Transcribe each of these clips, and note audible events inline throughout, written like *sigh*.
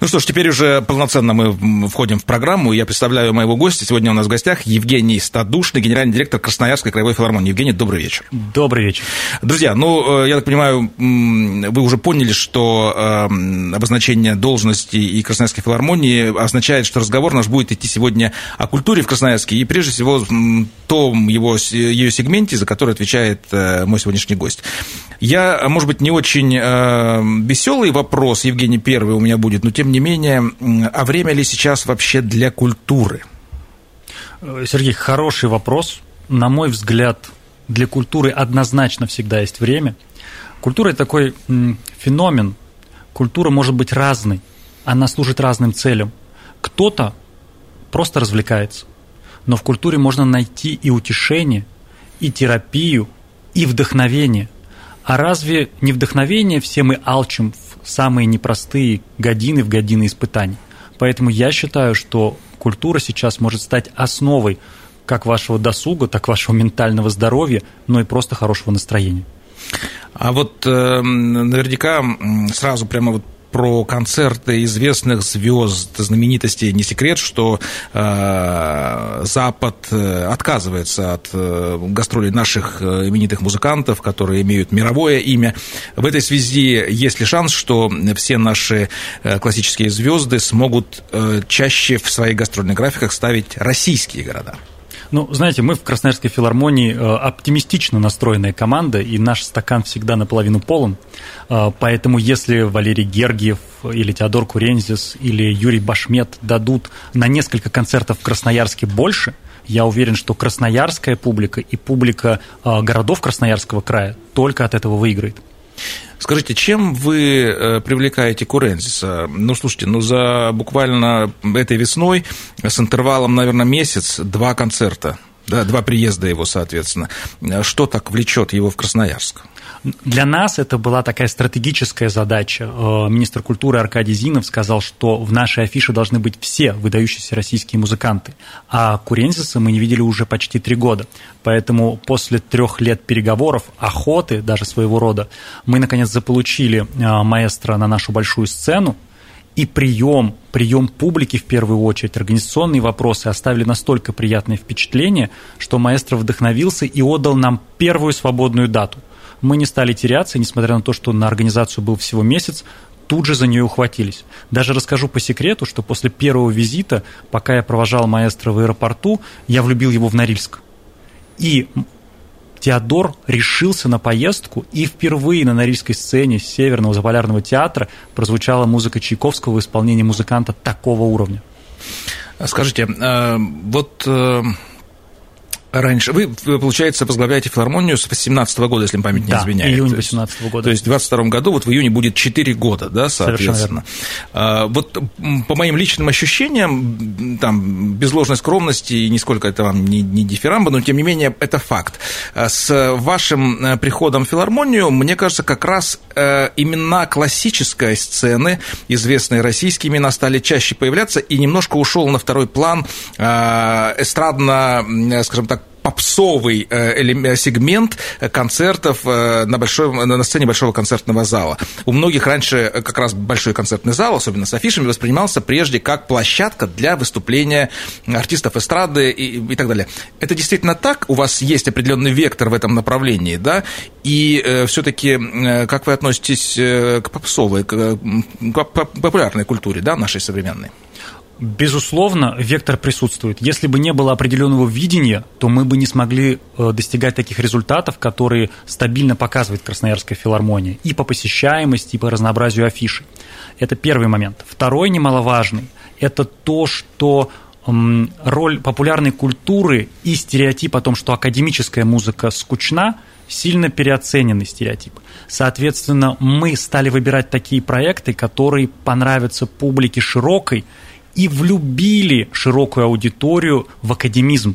Ну что ж, теперь уже полноценно мы входим в программу. Я представляю моего гостя. Сегодня у нас в гостях Евгений Стадушный, генеральный директор Красноярской краевой филармонии. Евгений, добрый вечер. Добрый вечер. Друзья, ну, э, я так понимаю, вы уже поняли, что э, обозначение должности и Красноярской филармонии означает, что разговор наш будет идти сегодня о культуре в Красноярске и, прежде всего, том его, ее сегменте, за который отвечает э, мой сегодняшний гость. Я, может быть, не очень веселый вопрос, Евгений, первый у меня будет, но тем тем не менее, а время ли сейчас вообще для культуры? Э, Сергей, хороший вопрос. На мой взгляд, для культуры однозначно всегда есть время. Культура – это такой феномен. Культура может быть разной. Она служит разным целям. Кто-то просто развлекается. Но в культуре можно найти и утешение, и терапию, и вдохновение. А разве не вдохновение все мы алчим самые непростые годины в годины испытаний. Поэтому я считаю, что культура сейчас может стать основой как вашего досуга, так вашего ментального здоровья, но и просто хорошего настроения. А вот э, наверняка сразу прямо вот про концерты известных звезд, знаменитостей. Не секрет, что э, Запад э, отказывается от э, гастролей наших э, именитых музыкантов, которые имеют мировое имя. В этой связи есть ли шанс, что все наши э, классические звезды смогут э, чаще в своих гастрольных графиках ставить российские города? Ну, знаете, мы в Красноярской филармонии э, оптимистично настроенная команда, и наш стакан всегда наполовину полон. Э, поэтому если Валерий Гергиев или Теодор Курензис или Юрий Башмет дадут на несколько концертов в Красноярске больше, я уверен, что красноярская публика и публика э, городов Красноярского края только от этого выиграет. Скажите, чем вы э, привлекаете Курензиса? Ну, слушайте, ну, за буквально этой весной с интервалом, наверное, месяц, два концерта, да, два приезда его, соответственно. Что так влечет его в Красноярск? Для нас это была такая стратегическая задача. Э, министр культуры Аркадий Зинов сказал, что в нашей афише должны быть все выдающиеся российские музыканты. А Курензиса мы не видели уже почти три года. Поэтому после трех лет переговоров, охоты даже своего рода, мы наконец заполучили э, маэстро на нашу большую сцену, и прием, прием публики в первую очередь, организационные вопросы оставили настолько приятное впечатление, что маэстро вдохновился и отдал нам первую свободную дату – мы не стали теряться, несмотря на то, что на организацию был всего месяц, тут же за нее ухватились. Даже расскажу по секрету, что после первого визита, пока я провожал маэстро в аэропорту, я влюбил его в Норильск. И Теодор решился на поездку, и впервые на Норильской сцене Северного заполярного театра прозвучала музыка Чайковского в исполнении музыканта такого уровня. Скажите, э, вот э, раньше. Вы, получается, возглавляете филармонию с 18 года, если память не да, изменяет. июнь 18 года. То есть в 22 году, вот в июне будет 4 года, да, соответственно. А, вот по моим личным ощущениям, там, без ложной скромности, и нисколько это вам не, не дифирамба, но тем не менее это факт. А с вашим э, приходом в филармонию, мне кажется, как раз э, имена классической сцены, известные российские имена, стали чаще появляться, и немножко ушел на второй план э, эстрадно, скажем так, попсовый э, сегмент концертов э, на, большой, на сцене большого концертного зала. У многих раньше как раз большой концертный зал, особенно с афишами, воспринимался прежде как площадка для выступления артистов эстрады и, и так далее. Это действительно так? У вас есть определенный вектор в этом направлении, да? И э, все-таки э, как вы относитесь э, к попсовой, к, к популярной культуре, да, нашей современной? Безусловно, вектор присутствует. Если бы не было определенного видения, то мы бы не смогли э, достигать таких результатов, которые стабильно показывает Красноярская филармония и по посещаемости, и по разнообразию афиши. Это первый момент. Второй немаловажный – это то, что роль популярной культуры и стереотип о том, что академическая музыка скучна, сильно переоцененный стереотип. Соответственно, мы стали выбирать такие проекты, которые понравятся публике широкой, и влюбили широкую аудиторию в академизм.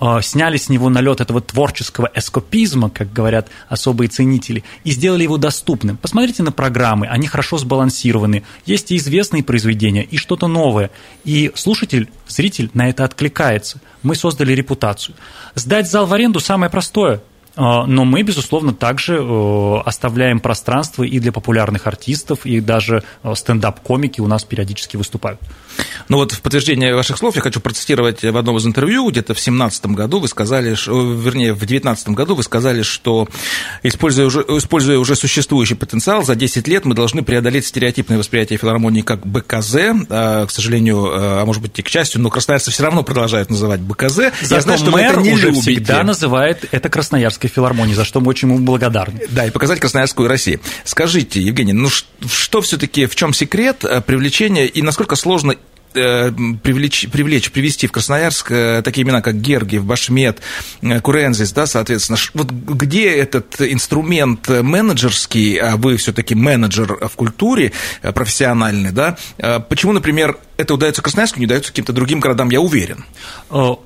Э, сняли с него налет этого творческого эскопизма, как говорят особые ценители, и сделали его доступным. Посмотрите на программы, они хорошо сбалансированы, есть и известные произведения, и что-то новое. И слушатель, зритель на это откликается. Мы создали репутацию. Сдать зал в аренду самое простое – а, но мы, безусловно, также э, оставляем пространство и для популярных артистов, и даже э, стендап-комики у нас периодически выступают. Ну вот в подтверждение ваших слов я хочу процитировать в одном из интервью, где-то в 2017 году вы сказали, вернее, в 2019 году вы сказали, что используя уже, используя уже существующий потенциал, за 10 лет мы должны преодолеть стереотипное восприятие филармонии как БКЗ, а, к сожалению, а может быть и к счастью, но красноярцы все равно продолжают называть БКЗ. Зато я знаю, что мэр это не уже любите. всегда называет это Красноярской филармонией, за что мы очень ему благодарны. Да, и показать Красноярскую Россию. Скажите, Евгений, ну что все-таки, в чем секрет э, привлечения и насколько сложно привлечь, привлечь, привести в Красноярск э, такие имена, как Гергиев, Башмет, э, Курензис, да, соответственно. Вот где этот инструмент менеджерский, а вы все-таки менеджер в культуре профессиональный, да, почему, например, это удается Красноярску, не удается каким-то другим городам, я уверен.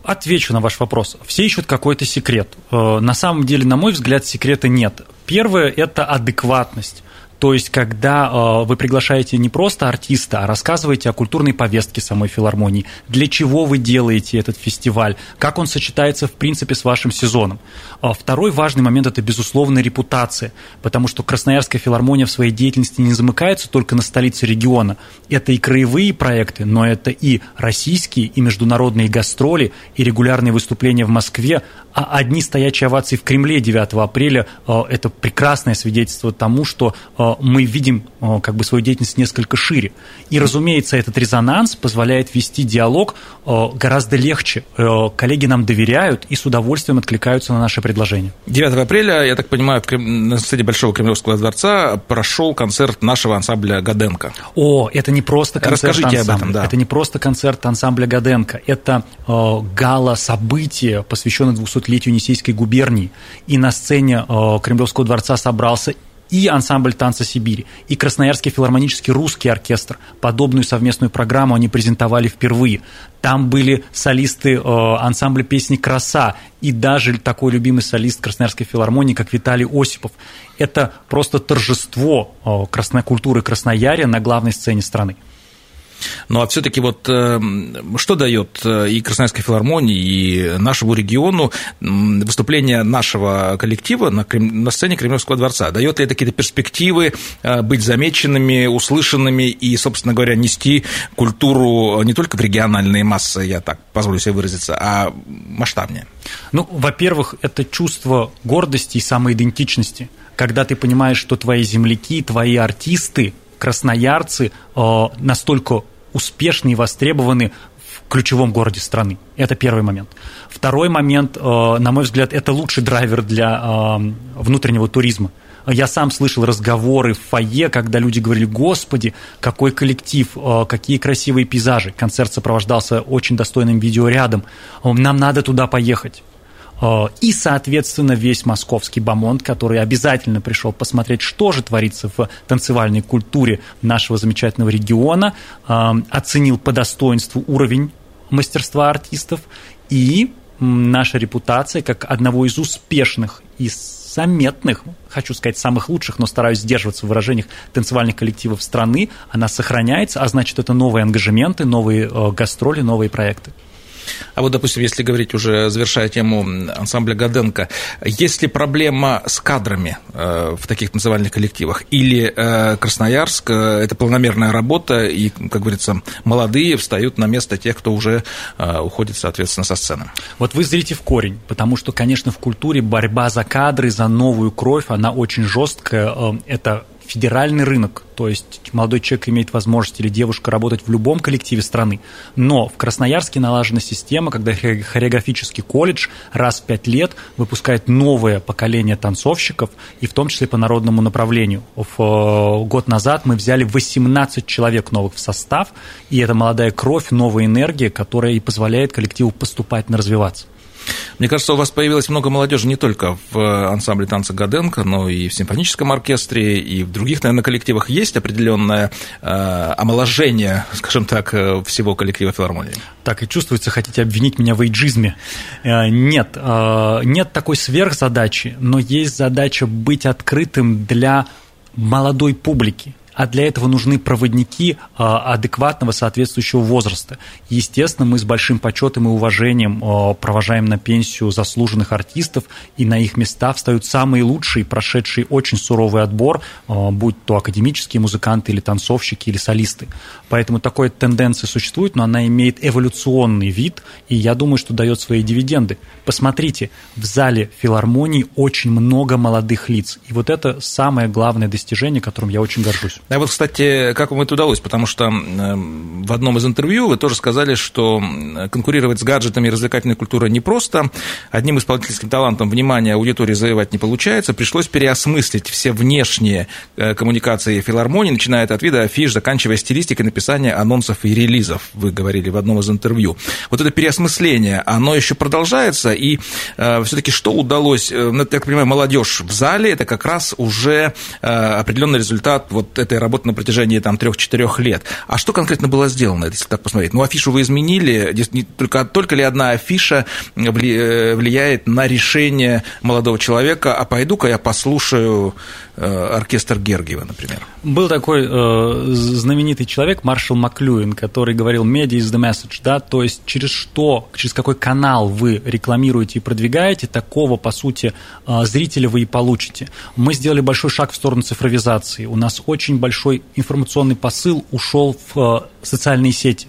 Отвечу на ваш вопрос. Все ищут какой-то секрет. На самом деле, на мой взгляд, секрета нет. Первое – это адекватность. То есть, когда э, вы приглашаете не просто артиста, а рассказываете о культурной повестке самой филармонии, для чего вы делаете этот фестиваль, как он сочетается, в принципе, с вашим сезоном. А второй важный момент – это, безусловно, репутация, потому что Красноярская филармония в своей деятельности не замыкается только на столице региона. Это и краевые проекты, но это и российские, и международные гастроли, и регулярные выступления в Москве, а одни стоячие овации в Кремле 9 апреля э, – это прекрасное свидетельство тому, что э, мы видим как бы свою деятельность несколько шире. И, разумеется, этот резонанс позволяет вести диалог гораздо легче. Коллеги нам доверяют и с удовольствием откликаются на наши предложения. 9 апреля, я так понимаю, на сцене Большого Кремлевского дворца прошел концерт нашего ансамбля «Гаденко». О, это не просто концерт Расскажите ансамбля. об этом, да. Это не просто концерт ансамбля «Гаденко». Это гала-событие, посвященное 200 200-летию Енисейской губернии, и на сцене Кремлевского дворца собрался и ансамбль танца Сибири, и Красноярский филармонический русский оркестр. Подобную совместную программу они презентовали впервые. Там были солисты э, ансамбля песни «Краса» и даже такой любимый солист Красноярской филармонии, как Виталий Осипов. Это просто торжество э, красной культуры Красноярия на главной сцене страны. Ну а все-таки вот э, что дает э, и Красноярской филармонии, и нашему региону выступление нашего коллектива на, на сцене Кремлевского дворца? Дает ли это какие-то перспективы э, быть замеченными, услышанными и, собственно говоря, нести культуру не только в региональные массы, я так позволю себе выразиться, а масштабнее? Ну, во-первых, это чувство гордости и самоидентичности, когда ты понимаешь, что твои земляки, твои артисты, красноярцы настолько успешны и востребованы в ключевом городе страны. Это первый момент. Второй момент, э, на мой взгляд, это лучший драйвер для э, внутреннего туризма. Я сам слышал разговоры в фойе, когда люди говорили, господи, какой коллектив, э, какие красивые пейзажи. Концерт сопровождался очень достойным видеорядом. Нам надо туда поехать. Э, и, соответственно, весь московский бомонд, который обязательно пришел посмотреть, что же творится в танцевальной культуре нашего замечательного региона, э, оценил по достоинству уровень мастерства артистов и наша репутация как одного из успешных и заметных, хочу сказать, самых лучших, но стараюсь сдерживаться в выражениях танцевальных коллективов страны, она сохраняется, а значит, это новые ангажементы, новые э, гастроли, новые проекты. А вот, допустим, если говорить уже, завершая тему ансамбля Гаденко, есть ли проблема с кадрами э, в таких танцевальных коллективах? Или э, Красноярск э, – это планомерная работа, и, как говорится, молодые встают на место тех, кто уже уходит, соответственно, со сцены? Вот вы зрите в корень, потому что, конечно, в культуре борьба за кадры, за новую кровь, она очень жесткая. Это федеральный рынок, то есть молодой человек имеет возможность или девушка работать в любом коллективе страны. Но в Красноярске налажена система, когда хореографический колледж раз в пять лет выпускает новое поколение танцовщиков, и в том числе по народному направлению. В, э, год назад мы взяли 18 человек новых в состав, и это молодая кровь, новая энергия, которая и позволяет коллективу поступать, на развиваться. Мне кажется, у вас появилось много молодежи не только в ансамбле танца Гаденко, но и в симфоническом оркестре, и в других, наверное, коллективах есть определенное э, омоложение, *laughs* скажем так, э, всего коллектива филармонии. Так и чувствуется, хотите обвинить меня в эйджизме. Э, нет, э, нет такой сверхзадачи, но есть задача быть открытым для молодой публики а для этого нужны проводники а, адекватного соответствующего возраста. Естественно, мы с большим почетом и уважением а, провожаем на пенсию заслуженных артистов, и на их места встают самые лучшие, прошедшие очень суровый отбор, а, будь то академические музыканты или танцовщики или солисты. Поэтому такой тенденция существует, но она имеет эволюционный вид, и я думаю, что дает свои дивиденды. Посмотрите, в зале филармонии очень много молодых лиц, и вот это самое главное достижение, которым я очень горжусь. А вот, кстати, как вам это удалось? Потому что в одном из интервью вы тоже сказали, что конкурировать с гаджетами и развлекательной культурой непросто. Одним исполнительским талантом внимания аудитории завоевать не получается. Пришлось переосмыслить все внешние э, коммуникации филармонии, начиная от вида афиш, заканчивая стилистикой написания анонсов и релизов, вы говорили в одном из интервью. Вот это переосмысление, оно еще продолжается, и э, все-таки что удалось, э, ну, я так понимаю, молодежь в зале, это как раз уже э, определенный результат вот этой этой работы на протяжении там, 3-4 лет. А что конкретно было сделано, если так посмотреть? Ну, афишу вы изменили, только, только ли одна афиша э, влияет на решение молодого человека, а пойду-ка я послушаю э, оркестр Гергиева, например? Был такой э, знаменитый человек, Маршал Маклюин, который говорил «media is the message», да, то есть через что, через какой канал вы рекламируете и продвигаете, такого, по сути, э, зрителя вы и получите. Мы сделали большой шаг в сторону цифровизации. У нас очень большой информационный посыл ушел в э, социальные сети.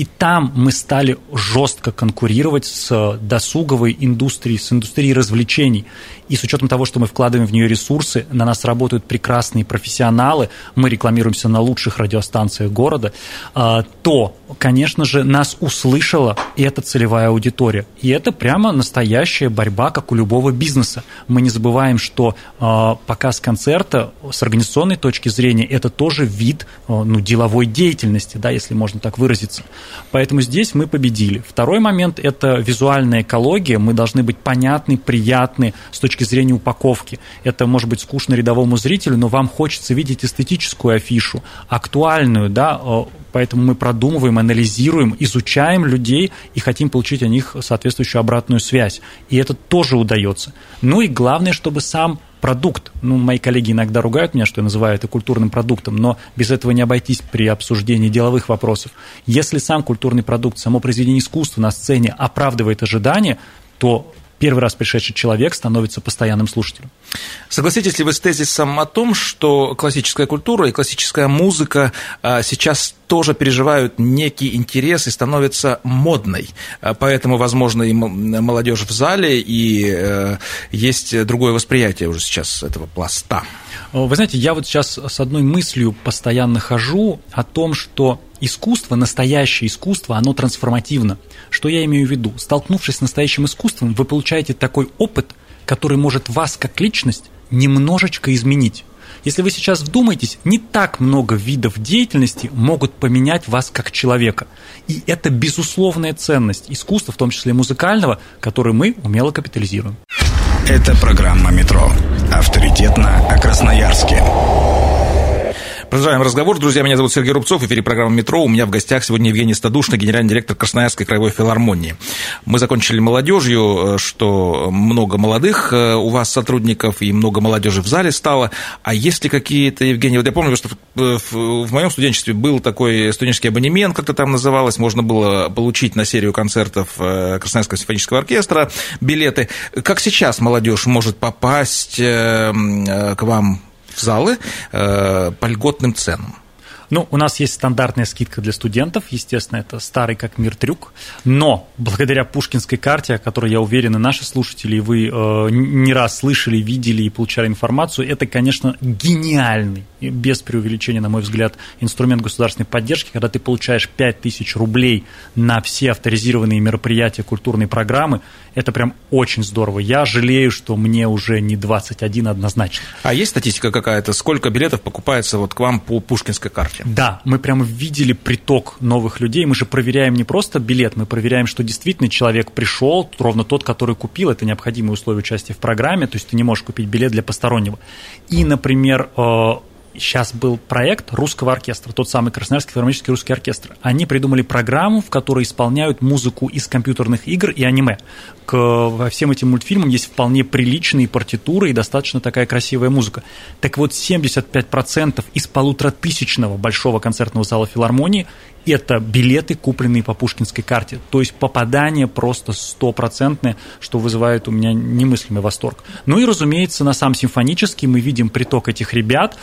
И там мы стали жестко конкурировать с досуговой индустрией, с индустрией развлечений. И с учетом того, что мы вкладываем в нее ресурсы, на нас работают прекрасные профессионалы, мы рекламируемся на лучших радиостанциях города, а, то, конечно же, нас услышала эта целевая аудитория. И это прямо настоящая борьба, как у любого бизнеса. Мы не забываем, что а, показ концерта с организационной точки зрения это тоже вид ну, деловой деятельности, да, если можно так выразиться. Поэтому здесь мы победили. Второй момент – это визуальная экология. Мы должны быть понятны, приятны с точки зрения упаковки. Это может быть скучно рядовому зрителю, но вам хочется видеть эстетическую афишу, актуальную, да, поэтому мы продумываем, анализируем, изучаем людей и хотим получить о них соответствующую обратную связь. И это тоже удается. Ну и главное, чтобы сам продукт. Ну, мои коллеги иногда ругают меня, что я называю это культурным продуктом, но без этого не обойтись при обсуждении деловых вопросов. Если сам культурный продукт, само произведение искусства на сцене оправдывает ожидания, то первый раз пришедший человек становится постоянным слушателем. Согласитесь ли вы с тезисом о том, что классическая культура и классическая музыка а, сейчас тоже переживают некий интерес и становятся модной? А, поэтому, возможно, и молодежь в зале, и э, есть другое восприятие уже сейчас этого пласта. Вы знаете, я вот сейчас с одной мыслью постоянно хожу о том, что искусство, настоящее искусство, оно трансформативно. Что я имею в виду? Столкнувшись с настоящим искусством, вы получаете такой опыт, который может вас как личность немножечко изменить. Если вы сейчас вдумаетесь, не так много видов деятельности могут поменять вас как человека. И это безусловная ценность искусства, в том числе музыкального, который мы умело капитализируем. Это программа «Метро». Авторитетно о Красноярске. Продолжаем разговор. Друзья, меня зовут Сергей Рубцов, в эфире программы «Метро». У меня в гостях сегодня Евгений Стадушный, генеральный директор Красноярской краевой филармонии. Мы закончили молодежью, что много молодых э, у вас сотрудников и много молодежи в зале стало. А есть ли какие-то, Евгений, вот я помню, что в моем студенчестве был такой студенческий абонемент, как-то там называлось, можно было получить на серию концертов э, Красноярского симфонического оркестра билеты. Как сейчас молодежь может попасть э, к вам залы э, по льготным ценам. Ну, у нас есть стандартная скидка для студентов, естественно, это старый как мир трюк, но благодаря пушкинской карте, о которой, я уверен, и наши слушатели, и вы э, не раз слышали, видели и получали информацию, это, конечно, гениальный, без преувеличения, на мой взгляд, инструмент государственной поддержки, когда ты получаешь 5000 рублей на все авторизированные мероприятия, культурные программы, это прям очень здорово. Я жалею, что мне уже не 21 однозначно. А есть статистика какая-то, сколько билетов покупается вот к вам по пушкинской карте? Работе. Да, мы прямо видели приток новых людей. Мы же проверяем не просто билет, мы проверяем, что действительно человек пришел, ровно тот, который купил. Это необходимые условия участия в программе. То есть ты не можешь купить билет для постороннего. И, например, э, сейчас был проект русского оркестра, тот самый Красноярский филармонический русский оркестр. Они придумали программу, в которой исполняют музыку из компьютерных игр и аниме. К всем этим мультфильмам есть вполне приличные партитуры и достаточно такая красивая музыка. Так вот, 75% из полуторатысячного большого концертного зала филармонии это билеты, купленные по пушкинской карте. То есть попадание просто стопроцентное, что вызывает у меня немыслимый восторг. Ну и, разумеется, на сам симфонический мы видим приток этих ребят.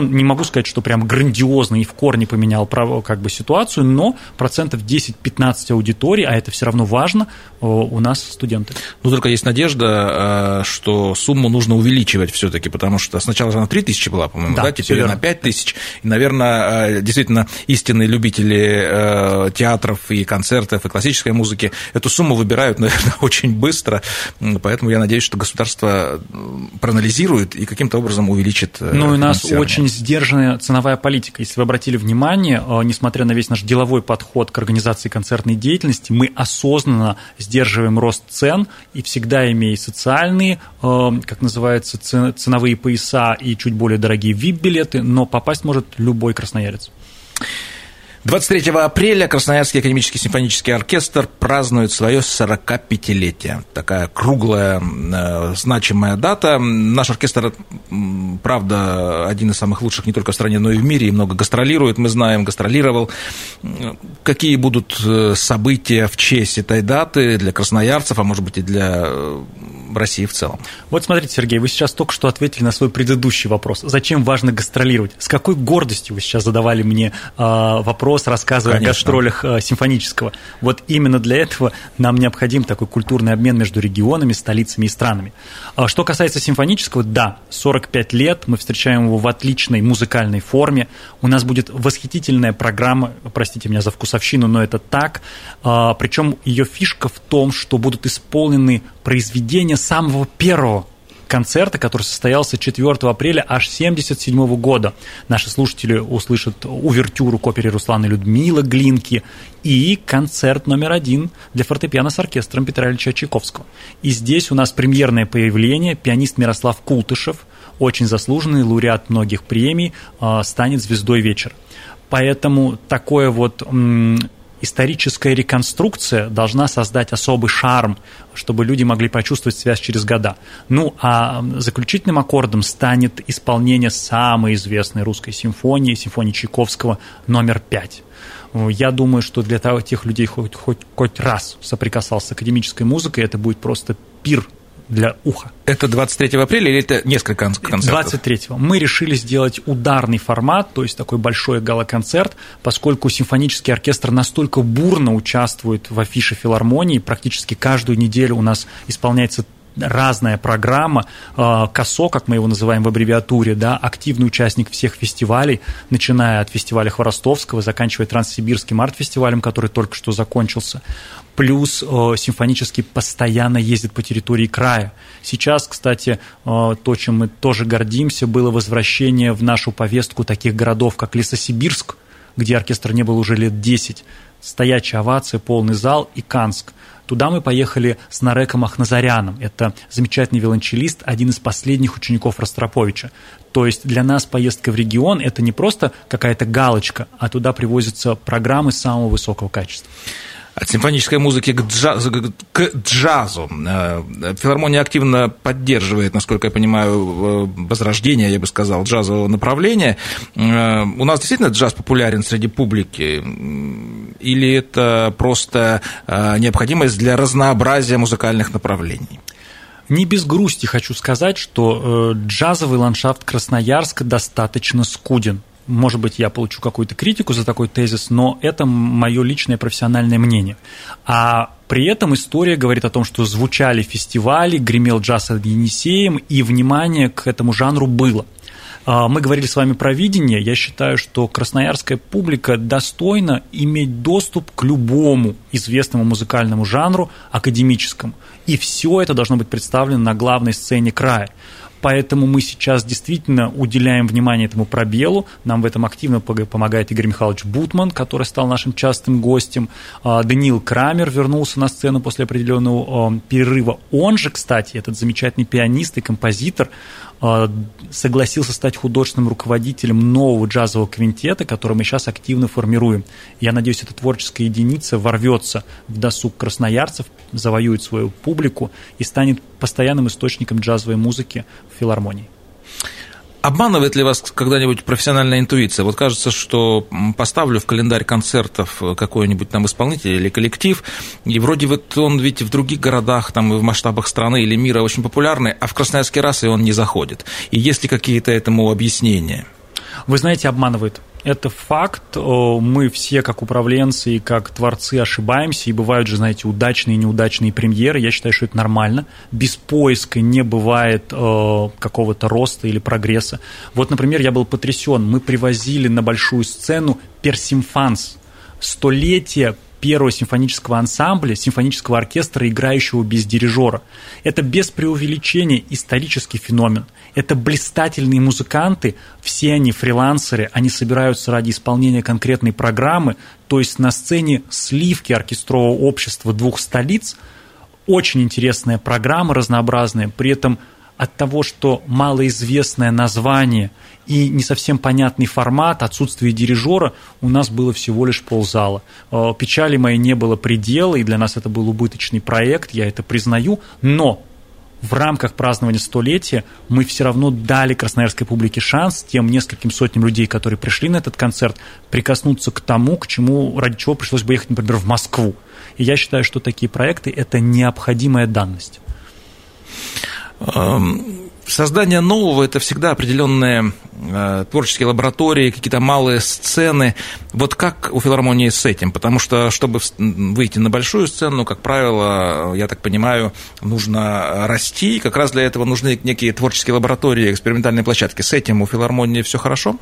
Не могу сказать, что прям грандиозно и в корне поменял как бы, ситуацию, но процентов 10-15 аудитории, а это все равно важно, у нас студенты. Ну, только есть надежда, э, что сумму нужно увеличивать все-таки, потому что сначала она 3 тысячи была, по-моему, да, да? теперь она 5 тысяч. И, наверное, э, действительно, истинные любители э, театров и концертов и классической музыки эту сумму выбирают, *laughs* наверное, очень быстро, поэтому я надеюсь, что государство проанализирует и каким-то образом увеличит Ну, у нас очень сдержанная ценовая политика. Если вы обратили внимание, несмотря на весь наш деловой подход к организации концертной деятельности, мы осознанно сдерживаем рост цен и всегда имея социальные, э, как называется, ценовые пояса и чуть более дорогие VIP-билеты, но попасть может любой красноярец. 23 апреля Красноярский академический симфонический оркестр празднует свое 45-летие. Такая круглая, э, значимая дата. Наш оркестр, правда, один из самых лучших не только в стране, но и в мире, и много гастролирует, мы знаем, гастролировал. Какие будут э, события в честь этой даты для красноярцев, а может быть и для э, России в целом? Вот смотрите, Сергей, вы сейчас только что ответили на свой предыдущий вопрос. Зачем важно гастролировать? С какой гордостью вы сейчас задавали мне вопрос вопрос, рассказывая Конечно. о гастролях э, симфонического. Вот именно для этого нам необходим такой культурный обмен между регионами, столицами и странами. А что касается симфонического, да, 45 лет, мы встречаем его в отличной музыкальной форме. У нас будет восхитительная программа, простите меня за вкусовщину, но это так. А, Причем ее фишка в том, что будут исполнены произведения самого первого концерта, который состоялся 4 апреля аж 1977 года. Наши слушатели услышат увертюру к опере Руслана Людмила Глинки и концерт номер один для фортепиано с оркестром Петра Ильича Чайковского. И здесь у нас премьерное появление, пианист Мирослав Култышев, очень заслуженный лауреат многих премий, а, станет звездой вечера. Поэтому такое вот историческая реконструкция должна создать особый шарм, чтобы люди могли почувствовать связь через года. Ну, а заключительным аккордом станет исполнение самой известной русской симфонии, симфонии Чайковского номер пять. Я думаю, что для тех людей, хоть, хоть, хоть раз соприкасался с академической музыкой, это будет просто пир для уха. Это 23 апреля или это несколько концертов? 23. Мы решили сделать ударный формат, то есть такой большой гала-концерт, поскольку симфонический оркестр настолько бурно участвует в афише филармонии, практически каждую неделю у нас исполняется разная программа, э, КОСО, как мы его называем в аббревиатуре, да, активный участник всех фестивалей, начиная от фестиваля Хворостовского, заканчивая Транссибирским арт-фестивалем, который только что закончился. Плюс э, симфонический постоянно ездит по территории края. Сейчас, кстати, э, то, чем мы тоже гордимся, было возвращение в нашу повестку таких городов, как Лесосибирск, где оркестр не был уже лет 10, стоячая овация, полный зал, и Канск – Туда мы поехали с Нареком Ахназаряном. Это замечательный виолончелист, один из последних учеников Ростроповича. То есть для нас поездка в регион – это не просто какая-то галочка, а туда привозятся программы самого высокого качества от симфонической музыки к джазу. К джазу. Э, филармония активно поддерживает, насколько я понимаю, возрождение, я бы сказал, джазового направления. Э, у нас действительно джаз популярен среди публики? Или это просто э, необходимость для разнообразия музыкальных направлений? Не без грусти хочу сказать, что джазовый ландшафт Красноярска достаточно скуден может быть, я получу какую-то критику за такой тезис, но это мое личное профессиональное мнение. А при этом история говорит о том, что звучали фестивали, гремел джаз от Енисеем, и внимание к этому жанру было. А, мы говорили с вами про видение. Я считаю, что красноярская публика достойна иметь доступ к любому известному музыкальному жанру, академическому. И все это должно быть представлено на главной сцене края. Поэтому мы сейчас действительно уделяем внимание этому пробелу. Нам в этом активно помогает Игорь Михайлович Бутман, который стал нашим частым гостем. А, Даниил Крамер вернулся на сцену после определенного перерыва. Он же, кстати, этот замечательный пианист и композитор, а, согласился стать художественным руководителем нового джазового квинтета, который мы сейчас активно формируем. Я надеюсь, эта творческая единица ворвется в досуг красноярцев, завоюет свою публику и станет постоянным источником джазовой музыки в филармонии. Обманывает ли вас когда-нибудь профессиональная интуиция? Вот кажется, что поставлю в календарь концертов какой-нибудь там исполнитель или коллектив, и вроде вот он ведь в других городах, там и в масштабах страны или мира очень популярный, а в Красноярске раз и он не заходит. И есть ли какие-то этому объяснения? Вы знаете, обманывает это факт. Мы все, как управленцы и как творцы, ошибаемся, и бывают же, знаете, удачные и неудачные премьеры. Я считаю, что это нормально. Без поиска не бывает какого-то роста или прогресса. Вот, например, я был потрясен. Мы привозили на большую сцену персимфанс, столетие первого симфонического ансамбля, симфонического оркестра, играющего без дирижера. Это без преувеличения исторический феномен. Это блистательные музыканты, все они фрилансеры, они собираются ради исполнения конкретной программы, то есть на сцене сливки оркестрового общества двух столиц. Очень интересная программа, разнообразная, при этом от того, что малоизвестное название – и не совсем понятный формат, отсутствие дирижера, у нас было всего лишь ползала. Э, печали моей не было предела, и для нас это был убыточный проект, я это признаю, но в рамках празднования столетия мы все равно дали красноярской публике шанс тем нескольким сотням людей, которые пришли на этот концерт, прикоснуться к тому, к чему, ради чего пришлось бы ехать, например, в Москву. И я считаю, что такие проекты – это необходимая данность. Создание нового – это всегда определенные э, творческие лаборатории, какие-то малые сцены. Вот как у филармонии с этим? Потому что, чтобы выйти на большую сцену, как правило, я так понимаю, нужно расти, как раз для этого нужны некие творческие лаборатории, экспериментальные площадки. С этим у филармонии все хорошо?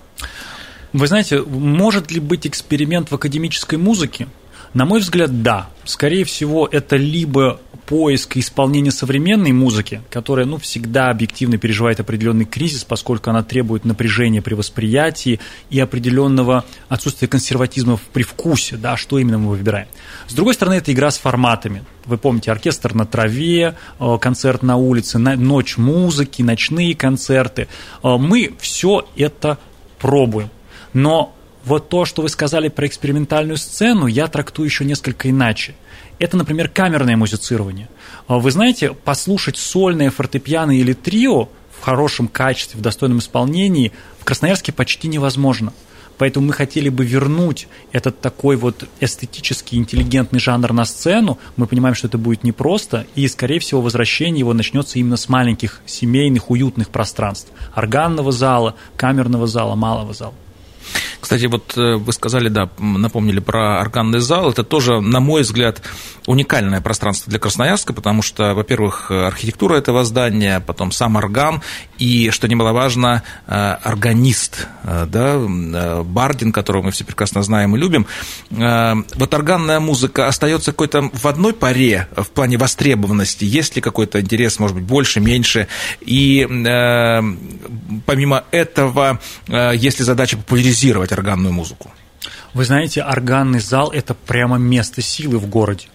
Вы знаете, может ли быть эксперимент в академической музыке? На мой взгляд, да. Скорее всего, это либо поиск и исполнение современной музыки, которая ну, всегда объективно переживает определенный кризис, поскольку она требует напряжения при восприятии и определенного отсутствия консерватизма при вкусе, да, что именно мы выбираем. С другой стороны, это игра с форматами. Вы помните, оркестр на траве, э, концерт на улице, ночь музыки, ночные концерты. Э, мы все это пробуем. Но вот то, что вы сказали про экспериментальную сцену, я трактую еще несколько иначе. Это, например, камерное музицирование. А вы знаете, послушать сольное фортепиано или трио в хорошем качестве, в достойном исполнении в Красноярске почти невозможно. Поэтому мы хотели бы вернуть этот такой вот эстетический, интеллигентный жанр на сцену. Мы понимаем, что это будет непросто, и, скорее всего, возвращение его начнется именно с маленьких, семейных, уютных пространств. Органного зала, камерного зала, малого зала. Кстати, вот э, вы сказали, да, напомнили про органный зал. Это тоже, на мой взгляд, уникальное пространство для Красноярска, потому что, во-первых, архитектура этого здания, потом сам орган, и, что немаловажно, э, органист, э, да, Бардин, которого мы все прекрасно знаем и любим. Вот органная музыка остается какой-то в одной паре в плане востребованности? Есть ли какой-то интерес, может быть, больше, меньше? И помимо этого, есть ли задача популяризировать слушать органную музыку? Вы знаете, органный зал – это прямо место силы в городе.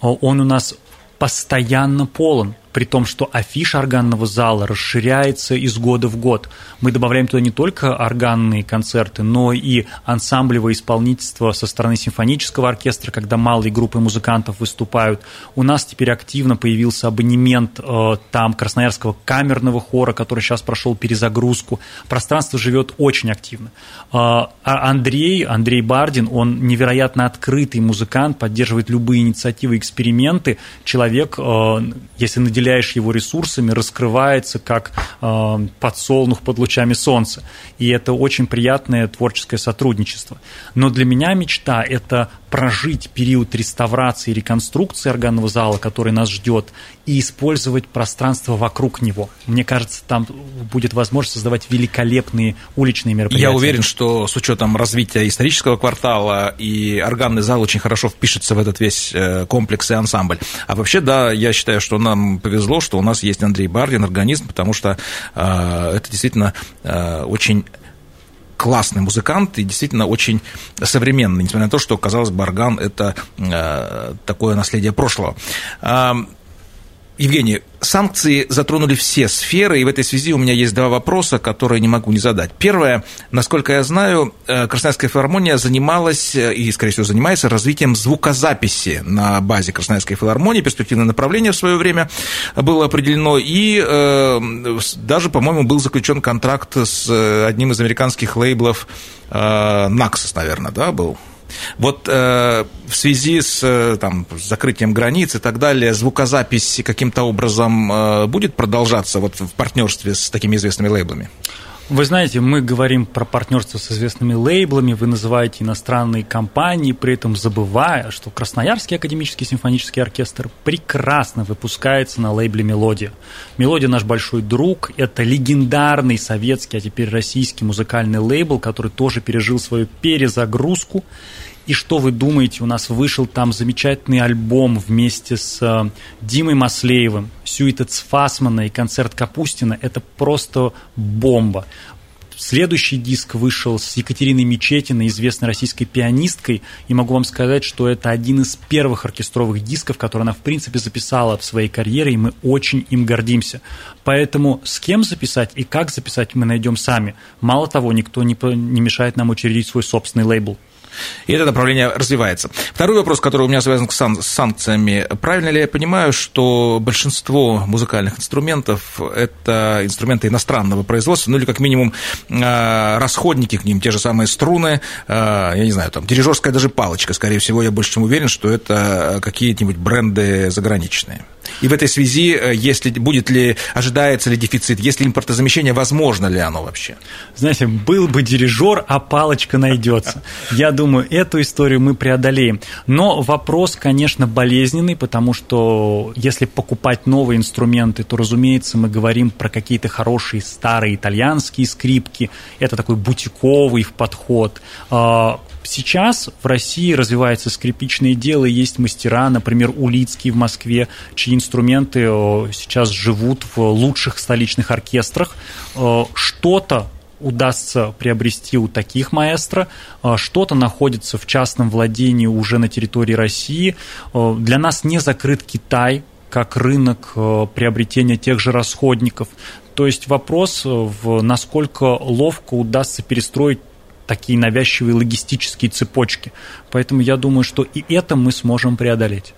Он у нас постоянно полон при том, что афиша органного зала расширяется из года в год. Мы добавляем туда не только органные концерты, но и ансамблевое исполнительство со стороны симфонического оркестра, когда малые группы музыкантов выступают. У нас теперь активно появился абонемент э, там Красноярского камерного хора, который сейчас прошел перезагрузку. Пространство живет очень активно. Э, а Андрей, Андрей Бардин, он невероятно открытый музыкант, поддерживает любые инициативы, эксперименты. Человек, э, если наделяет наделяешь его ресурсами, раскрывается как э, подсолнух под лучами солнца. И это очень приятное творческое сотрудничество. Но для меня мечта – это прожить период реставрации и реконструкции органного зала, который нас ждет, и использовать пространство вокруг него. Мне кажется, там будет возможность создавать великолепные уличные мероприятия. Я уверен, что с учетом развития исторического квартала и органный зал очень хорошо впишется в этот весь э, комплекс и ансамбль. А вообще, да, я считаю, что нам повезло, что у нас есть Андрей Бардин, организм, потому что это действительно очень классный музыкант и действительно очень современный, несмотря на то, что, казалось бы, орган – это э, такое наследие прошлого. Евгений, санкции затронули все сферы, и в этой связи у меня есть два вопроса, которые не могу не задать. Первое, насколько я знаю, э, Красноярская филармония занималась э, и, скорее всего, занимается развитием звукозаписи на базе Красноярской филармонии. Перспективное направление в свое время было определено, и э, даже, по-моему, был заключен контракт с одним из американских лейблов, э, Naxos, наверное, да, был? Вот э, в связи с э, там, закрытием границ и так далее, звукозапись каким-то образом э, будет продолжаться вот в партнерстве с такими известными лейблами? Вы знаете, мы говорим про партнерство с известными лейблами, вы называете иностранные компании, при этом забывая, что Красноярский академический симфонический оркестр прекрасно выпускается на лейбле «Мелодия». «Мелодия» наш большой друг, это легендарный советский, а теперь российский музыкальный лейбл, который тоже пережил свою перезагрузку. И что вы думаете, у нас вышел там замечательный альбом вместе с э, Димой Маслеевым, Сюитец Фасмана и концерт Капустина. Это просто бомба. Следующий диск вышел с Екатериной Мечетиной, известной российской пианисткой, и могу вам сказать, что это один из первых оркестровых дисков, который она, в принципе, записала в своей карьере, и мы очень им гордимся. Поэтому с кем записать и как записать мы найдем сами. Мало того, никто не, не мешает нам учредить свой собственный лейбл. И это направление развивается. Второй вопрос, который у меня связан с санкциями. Правильно ли я понимаю, что большинство музыкальных инструментов – это инструменты иностранного производства, ну или как минимум а, расходники к ним, те же самые струны, а, я не знаю, там дирижерская даже палочка, скорее всего, я больше чем уверен, что это какие-нибудь бренды заграничные. И в этой связи, э, если будет ли, ожидается ли дефицит, если импортозамещение, возможно ли оно вообще? Знаете, был бы дирижер, а палочка найдется. Я думаю, эту историю мы преодолеем. Но вопрос, конечно, болезненный, потому что если покупать новые инструменты, то, разумеется, мы говорим про какие-то хорошие старые итальянские скрипки. Это такой бутиковый подход а, Сейчас в России развивается скрипичное дело, есть мастера, например, Улицкий в Москве, чьи инструменты сейчас живут в лучших столичных оркестрах. Что-то удастся приобрести у таких маэстро, что-то находится в частном владении уже на территории России. Для нас не закрыт Китай, как рынок приобретения тех же расходников. То есть вопрос, в насколько ловко удастся перестроить такие навязчивые логистические цепочки. Поэтому я думаю, что и это мы сможем преодолеть.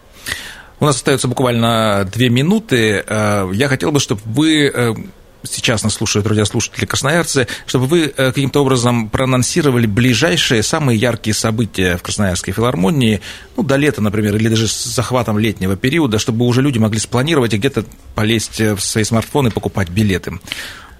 У нас остается буквально две минуты. Э, я хотел бы, чтобы вы э, сейчас нас слушают радиослушатели красноярцы, чтобы вы э, каким-то образом проанонсировали ближайшие, самые яркие события в Красноярской филармонии, ну, до лета, например, или даже с захватом летнего периода, чтобы уже люди могли спланировать и где-то полезть в свои смартфоны и покупать билеты.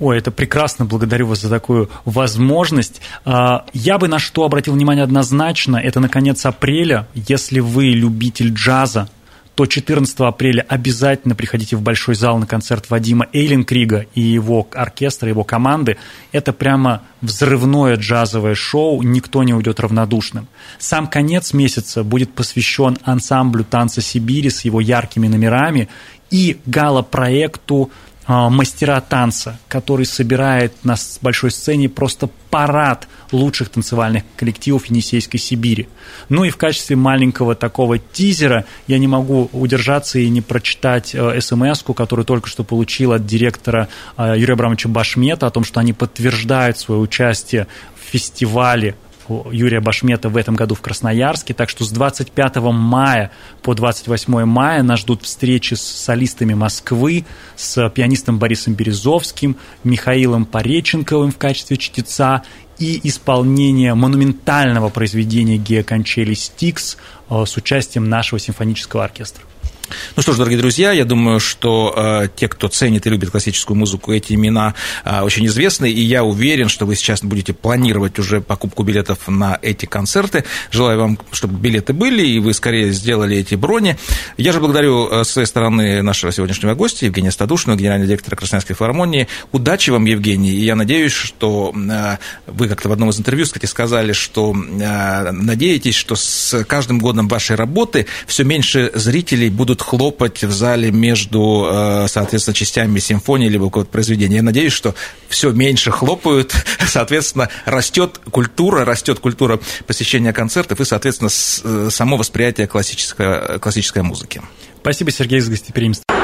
Ой, это прекрасно, благодарю вас за такую возможность. А, я бы на что обратил внимание однозначно, это на конец апреля, если вы любитель джаза, то 14 апреля обязательно приходите в Большой зал на концерт Вадима Эйленкрига и его оркестра, его команды. Это прямо взрывное джазовое шоу, никто не уйдет равнодушным. Сам конец месяца будет посвящен ансамблю «Танца Сибири» с его яркими номерами и гала-проекту мастера танца, который собирает на большой сцене просто парад лучших танцевальных коллективов Енисейской Сибири. Ну и в качестве маленького такого тизера я не могу удержаться и не прочитать э, смс которую только что получил от директора э, Юрия Абрамовича Башмета о том, что они подтверждают свое участие в фестивале Юрия Башмета в этом году в Красноярске. Так что с 25 мая по 28 мая нас ждут встречи с солистами Москвы, с пианистом Борисом Березовским, Михаилом Пореченковым в качестве чтеца и исполнение монументального произведения Гео Кончели «Стикс» э, с участием нашего симфонического оркестра. Ну что ж, дорогие друзья, я думаю, что э, те, кто ценит и любит классическую музыку, эти имена э, очень известны, и я уверен, что вы сейчас будете планировать уже покупку билетов на эти концерты. Желаю вам, чтобы билеты были, и вы скорее сделали эти брони. Я же благодарю э, с своей стороны нашего сегодняшнего гостя, Евгения Стадушного, генерального директора Красноярской филармонии. Удачи вам, Евгений, и я надеюсь, что э, вы как-то в одном из интервью, кстати, сказали, что э, надеетесь, что с каждым годом вашей работы все меньше зрителей будут будут хлопать в зале между, э, соответственно, частями симфонии либо какого-то произведения. Я надеюсь, что все меньше хлопают, *laughs* соответственно, растет культура, растет культура посещения концертов и, соответственно, э, само восприятие классической, классической музыки. Спасибо, Сергей, за гостеприимство.